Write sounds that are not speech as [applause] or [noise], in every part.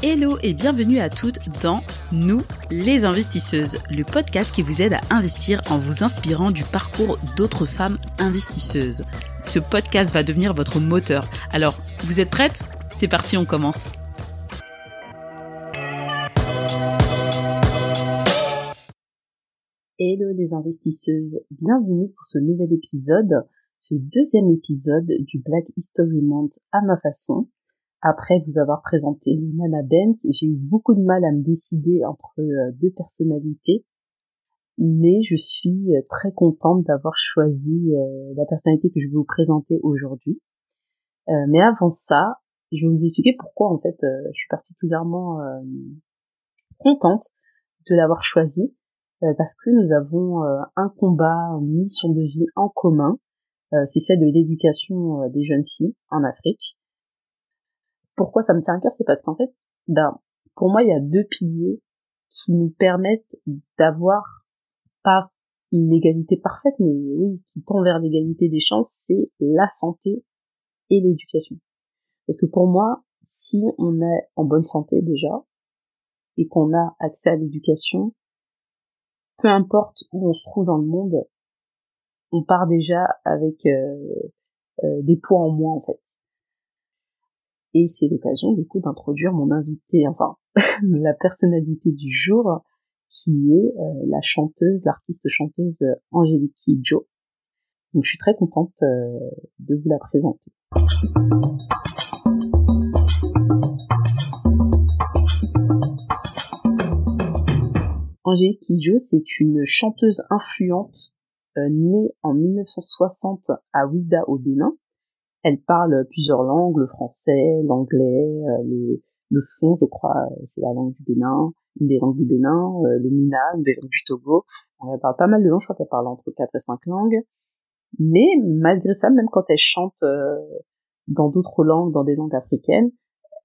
Hello et bienvenue à toutes dans Nous, les investisseuses, le podcast qui vous aide à investir en vous inspirant du parcours d'autres femmes investisseuses. Ce podcast va devenir votre moteur. Alors, vous êtes prêtes? C'est parti, on commence. Hello les investisseuses, bienvenue pour ce nouvel épisode, ce deuxième épisode du Black History Month à ma façon. Après vous avoir présenté Nana Benz, j'ai eu beaucoup de mal à me décider entre euh, deux personnalités, mais je suis euh, très contente d'avoir choisi euh, la personnalité que je vais vous présenter aujourd'hui. mais avant ça, je vais vous expliquer pourquoi en fait je suis particulièrement contente de l'avoir choisi, parce que nous avons un combat, une mission de vie en commun, c'est celle de l'éducation des jeunes filles en Afrique pourquoi ça me tient à cœur, c'est parce qu'en fait, ben, pour moi, il y a deux piliers qui nous permettent d'avoir pas une égalité parfaite, mais oui, qui tend vers l'égalité des chances, c'est la santé et l'éducation. Parce que pour moi, si on est en bonne santé déjà, et qu'on a accès à l'éducation, peu importe où on se trouve dans le monde, on part déjà avec euh, euh, des poids en moins en fait. Et c'est l'occasion du coup d'introduire mon invité, enfin [laughs] la personnalité du jour, qui est euh, la chanteuse, l'artiste chanteuse Angélique Kidjo. Donc je suis très contente euh, de vous la présenter. Angélique Kidjo, c'est une chanteuse influente euh, née en 1960 à Ouida au Bénin elle parle plusieurs langues, le français, l'anglais, euh, le, le je crois, euh, c'est la langue du Bénin, une des langues du Bénin, euh, le Mina, une des langues du Togo. elle parle pas mal de langues, je crois qu'elle parle entre quatre et cinq langues. Mais malgré ça, même quand elle chante dans d'autres langues, dans des langues africaines,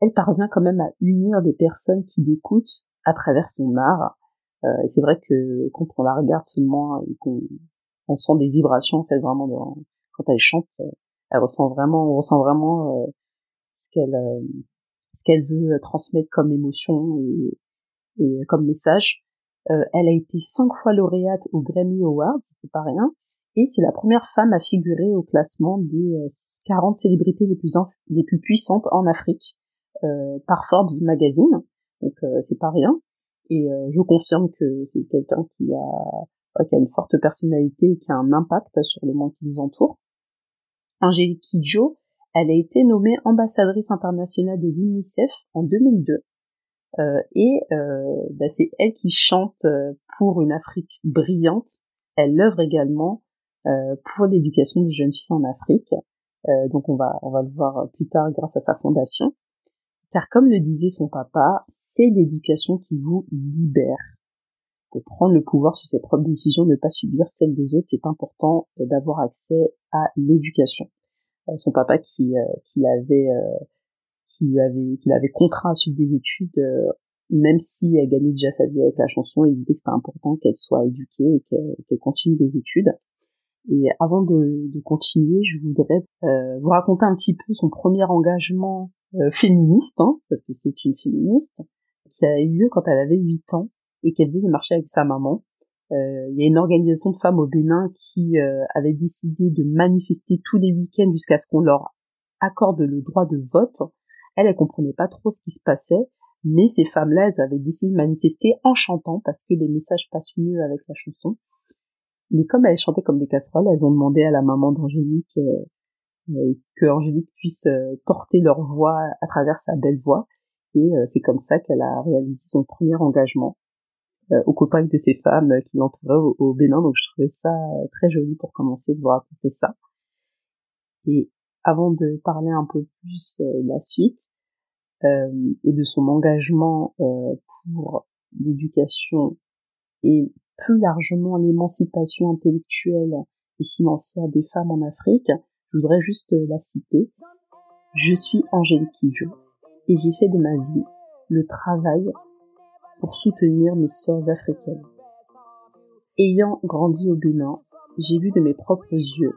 elle parvient quand même à unir des personnes qui l'écoutent à travers son art. Euh, c'est vrai que quand on la regarde seulement et qu'on on sent des vibrations en fait vraiment dans, quand elle chante, elle ressent vraiment, on ressent vraiment euh, ce qu'elle euh, ce qu'elle veut transmettre comme émotion et, et comme message. Euh, elle a été cinq fois lauréate au Grammy Awards, c'est pas rien, et c'est la première femme à figurer au classement des 40 célébrités les plus les plus puissantes en Afrique par Forbes Magazine. Donc c'est pas rien. Et je confirme que c'est quelqu'un qui a qui a une forte personnalité et qui a un impact sur le monde qui nous entoure. Angélique Kidjo, elle a été nommée ambassadrice internationale de l'UNICEF en 2002. Euh, et euh, bah, c'est elle qui chante euh, pour une Afrique brillante. Elle œuvre également pour l'éducation des jeunes filles en Afrique. donc on va on va le voir plus tard grâce à sa fondation. Car comme le disait son papa, c'est l'éducation qui vous libère. Pour prendre le pouvoir sur ses propres décisions, ne pas subir celles des autres, c'est important d'avoir accès à l'éducation. Euh, son papa qui, euh, qui l'avait euh, qui lui avait qui l'avait contraint à suivre des études même si elle gagnait déjà sa vie avec la chanson, il disait que c'était important qu'elle soit éduquée et qu'elle continue des études. Et avant de, de continuer, je voudrais euh, vous raconter un petit peu son premier engagement féministe, hein, parce que c'est une féministe, qui a eu lieu quand elle avait 8 ans et qu'elle faisait des marchés avec sa maman. Euh, il y a une organisation de femmes au Bénin qui euh, avait décidé de manifester tous les week-ends jusqu'à ce qu'on leur accorde le droit de vote. Elle, elle comprenait pas trop ce qui se passait, mais ces femmes-là, elles avaient décidé de manifester en chantant parce que les messages passent mieux avec la chanson. Mais comme elles chantaient comme des casseroles, elles ont demandé à la maman d'Angélique euh, que Angélique puisse porter leur voix à travers sa belle voix. Et c'est comme ça qu'elle a réalisé son premier engagement euh, au contact de ces femmes euh, qui l'entouraient au, Bénin. Donc je trouvais ça euh, très joli pour commencer de vous raconter ça. Et avant de parler un peu plus de la suite et de son engagement pour l'éducation et plus largement l'émancipation intellectuelle et financière des femmes en Afrique, je voudrais juste la citer. Je suis Angélique Kidjo et j'ai fait de ma vie le travail pour soutenir mes sœurs africaines. Ayant grandi au Bénin, j'ai vu de mes propres yeux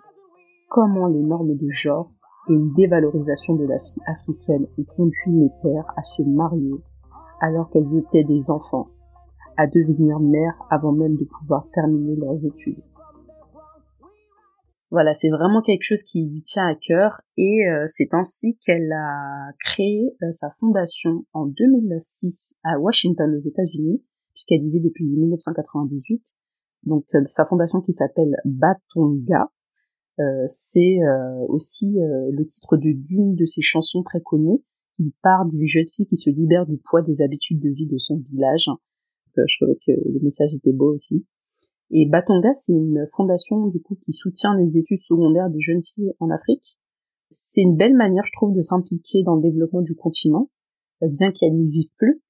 comment les normes de genre et une dévalorisation de la fille africaine ont conduit mes pères à se marier alors qu'elles étaient des enfants, à devenir mères avant même de pouvoir terminer leurs études. Voilà, c'est vraiment quelque chose qui lui tient à cœur et euh, c'est ainsi qu'elle a créé euh, sa fondation en 2006 à Washington aux États-Unis, puisqu'elle y vit depuis 1998. Donc euh, sa fondation qui s'appelle Batonga, c'est aussi le titre d'une de ses chansons très connues qui part d'une jeune fille qui se libère du poids des habitudes de vie de son village. je trouvais que le message était beau aussi. Et Batonga, c'est une fondation du coup qui soutient les études secondaires des jeunes filles en Afrique. C'est une belle manière, je trouve, de s'impliquer dans le développement du continent, euh, bien qu'elle n'y vive plus.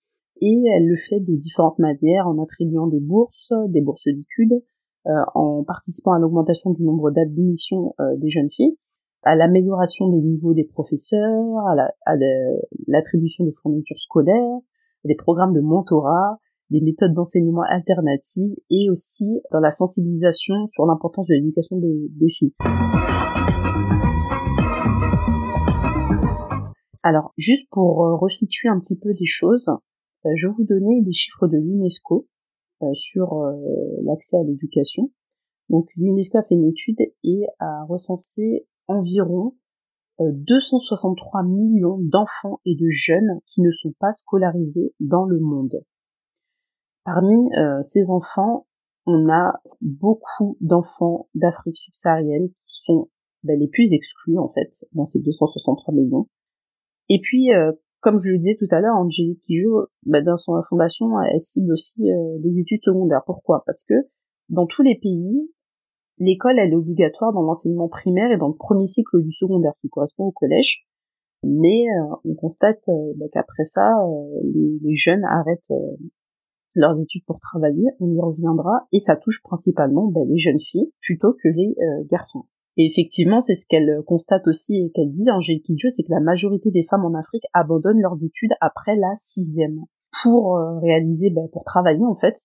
Et elle le fait de différentes manières, en attribuant des bourses, des bourses d'études, euh, en participant à l'augmentation du nombre d'admissions euh, des jeunes filles, à l'amélioration des niveaux des professeurs, à l'attribution de fournitures scolaires, des programmes de mentorat, des méthodes d'enseignement alternatives et aussi dans la sensibilisation sur l'importance de l'éducation des, filles. Alors, juste pour euh, resituer un petit peu les choses, euh, je vais vous donner des chiffres de l'UNESCO euh, sur l'accès à l'éducation. Donc, l'UNESCO a fait une étude et a recensé environ 263 millions d'enfants et de jeunes qui ne sont pas scolarisés dans le monde. Parmi euh, ces enfants, on a beaucoup d'enfants d'Afrique subsaharienne qui sont ben, les plus exclus en fait dans ces 263 millions. Et puis, euh, comme je le disais tout à l'heure, Angélique Kijou, ben, dans son fondation, elle cible aussi euh, les études secondaires. Pourquoi? Parce que dans tous les pays, l'école elle est obligatoire dans l'enseignement primaire et dans le premier cycle du secondaire qui correspond au collège. Mais on constate ben, qu'après ça, les, les, jeunes arrêtent leurs études pour travailler, on y reviendra, et ça touche principalement ben, les jeunes filles plutôt que les euh, garçons. Et effectivement, c'est ce qu'elle constate aussi et qu'elle dit, Angélique Kidjo, c'est que la majorité des femmes en Afrique abandonnent leurs études après la sixième pour euh, réaliser, ben, pour travailler en fait,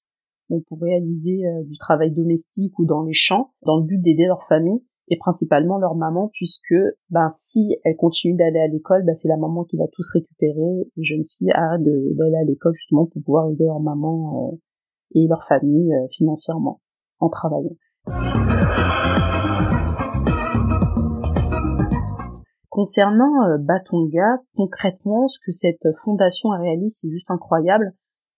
donc pour réaliser euh, du travail domestique ou dans les champs, dans le but d'aider leur famille et principalement leur maman puisque ben si elle continue d'aller à l'école ben, c'est la maman qui va tous récupérer les jeunes filles arrêtent d'aller à l'école justement pour pouvoir aider leur maman euh, et leur famille euh, financièrement en travaillant. Concernant euh, Batonga concrètement ce que cette fondation réalise c'est juste incroyable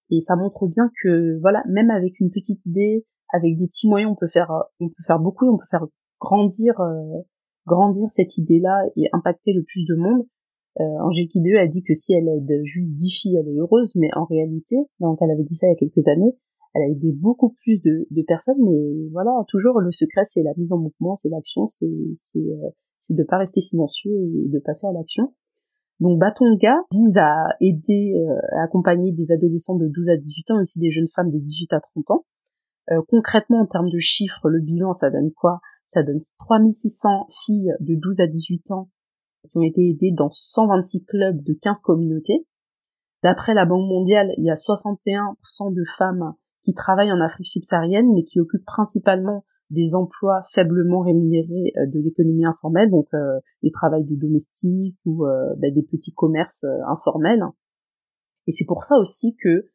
et ça montre bien que voilà même avec une petite idée avec des petits moyens on peut faire on peut faire beaucoup on peut faire grandir euh, grandir cette idée-là et impacter le plus de monde. Euh, Angélique Ideux a dit que si elle aide juste 10 filles, elle est heureuse, mais en réalité, donc elle avait dit ça il y a quelques années, elle a aidé beaucoup plus de, de personnes, mais voilà, toujours le secret c'est la mise en mouvement, c'est l'action, c'est euh, de pas rester silencieux et de passer à l'action. Donc Batonga vise à aider, euh, à accompagner des adolescents de 12 à 18 ans, aussi des jeunes femmes de 18 à 30 ans. Euh, concrètement, en termes de chiffres, le bilan, ça donne quoi? Ça donne 3600 filles de 12 à 18 ans qui ont été aidées dans 126 clubs de 15 communautés. D'après la Banque mondiale, il y a 61% de femmes qui travaillent en Afrique subsaharienne, mais qui occupent principalement des emplois faiblement rémunérés euh, de l'économie informelle, donc euh, des travails de domestique ou euh, bah, des petits commerces informels. Et c'est pour ça aussi que,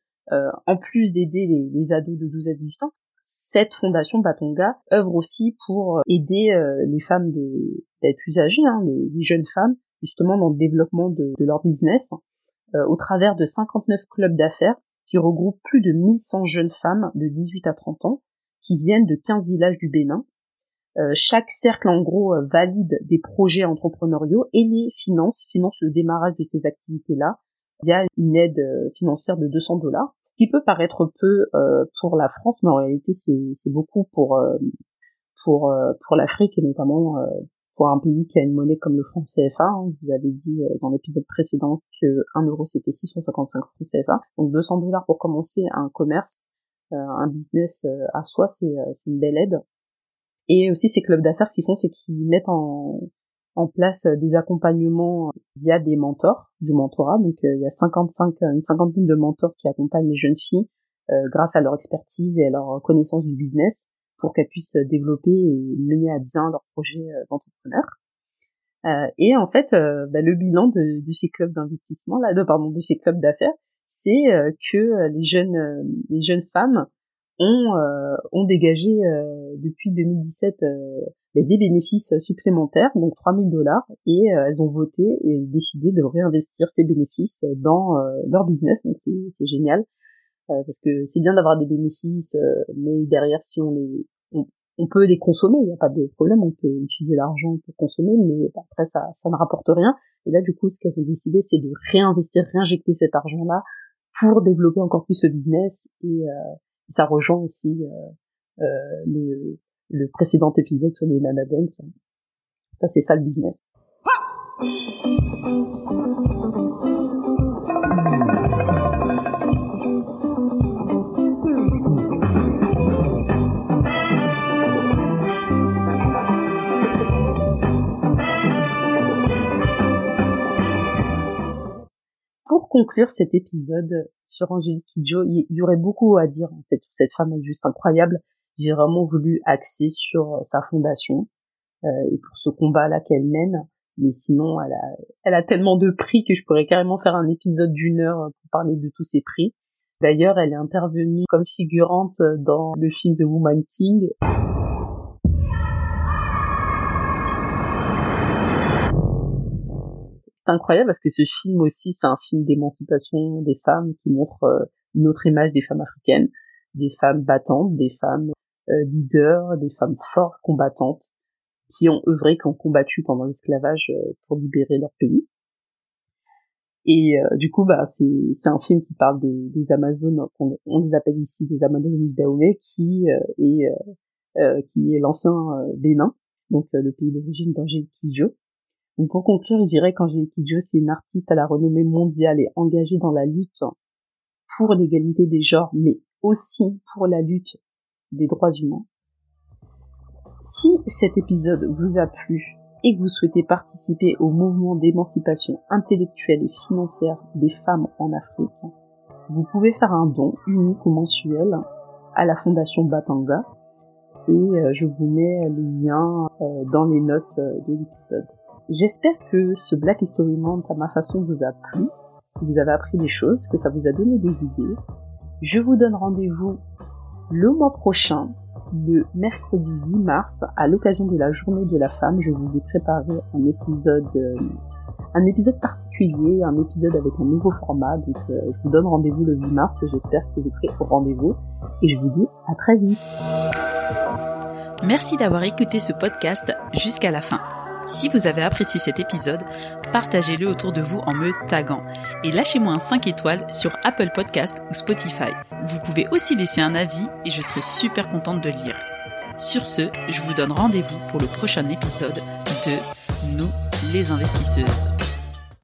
en plus d'aider les, les, ados de 12 à 18 ans, cette fondation Batonga œuvre aussi pour euh, aider euh, les femmes de d'être plus âgées, hein, les, jeunes femmes, justement dans le développement de, leur business, euh, au travers de 59 clubs d'affaires qui regroupent plus de 1100 jeunes femmes de 18 à 30 ans qui viennent de 15 villages du Bénin. chaque cercle, en gros, valide des projets entrepreneuriaux et les finance, finance le démarrage de ces activités-là via une aide financière de 200 dollars qui peut paraître peu euh, pour la France, mais en réalité c'est beaucoup pour euh, pour euh, pour l'Afrique et notamment pour un pays qui a une monnaie comme le franc CFA. Hein. Vous avez dit dans l'épisode précédent que 1 euro c'était 655 francs CFA, donc 200 dollars pour commencer un commerce. un business à soi, c'est une belle aide. Et aussi ces clubs d'affaires, ce qu'ils font, c'est qu'ils mettent en, en place des accompagnements via des mentors, du mentorat. Donc il y a 55, une cinquantaine de mentors qui accompagnent les jeunes filles grâce à leur expertise et à leur connaissance du business pour qu'elles puissent développer et mener à bien leur projet d'entrepreneur. Euh, et en fait, euh, bah, le bilan de, de ces clubs d'investissement, là, de, pardon, de ces clubs d'affaires, c'est euh, que les jeunes, les jeunes femmes ont, ont dégagé depuis 2017 bah, des bénéfices supplémentaires, donc 3000 dollars, et elles ont voté et décidé de réinvestir ces bénéfices dans leur business. Donc c'est génial parce que c'est bien d'avoir des bénéfices, mais derrière si on les on peut les consommer, il n'y a pas de problème, on peut utiliser l'argent pour consommer, mais après ça, ça ne rapporte rien. Et là, du coup, ce qu'elles ont décidé, c'est de réinvestir, réinjecter cet argent-là pour développer encore plus ce business. Et euh, ça rejoint aussi euh, euh, le, le, précédent épisode sur les nanabens. Ça, c'est ça le business. Conclure cet épisode sur Angélique Kidjo, il y aurait beaucoup à dire en fait cette femme, est juste incroyable. J'ai vraiment voulu axer sur sa fondation euh, et pour ce combat-là qu'elle mène. Mais sinon, elle a, elle a tellement de prix que je pourrais carrément faire un épisode d'une heure pour parler de tous ces prix. D'ailleurs, elle est intervenue comme figurante dans le film The Woman King. Incroyable parce que ce film aussi, c'est un film d'émancipation des femmes qui montre euh, une autre image des femmes africaines, des femmes battantes, des femmes euh, leaders, des femmes fortes, combattantes, qui ont œuvré, qui ont combattu pendant l'esclavage euh, pour libérer leur pays. Et du coup, bah, c'est un film qui parle des, Amazones, on, les appelle ici des Amazones du Dahomey, qui est l'ancien Bénin, donc le pays d'origine d'Angélique Kidjo, donc pour conclure, je dirais qu'Angélique Kidjo, c'est une artiste à la renommée mondiale et engagée dans la lutte pour l'égalité des genres, mais aussi pour la lutte des droits humains. Si cet épisode vous a plu et que vous souhaitez participer au mouvement d'émancipation intellectuelle et financière des femmes en Afrique, vous pouvez faire un don unique ou mensuel à la Fondation Batanga et euh, je vous mets les liens euh, dans les notes euh, de l'épisode. J'espère que ce Black History Month à ma façon vous a plu, que vous avez appris des choses, que ça vous a donné des idées. Je vous donne rendez-vous le mois prochain, le mercredi 8 mars, à l'occasion de la journée de la femme. Je vous ai préparé un épisode, euh, un épisode particulier, un épisode avec un nouveau format. Donc, euh, je vous donne rendez-vous le 8 mars et j'espère que vous serez au rendez-vous. Et je vous dis à très vite. Merci d'avoir écouté ce podcast jusqu'à la fin. Si vous avez apprécié cet épisode, partagez-le autour de vous en me taguant et lâchez-moi un 5 étoiles sur Apple Podcast ou Spotify. Vous pouvez aussi laisser un avis et je serai super contente de lire. Sur ce, je vous donne rendez-vous pour le prochain épisode de Nous les investisseuses.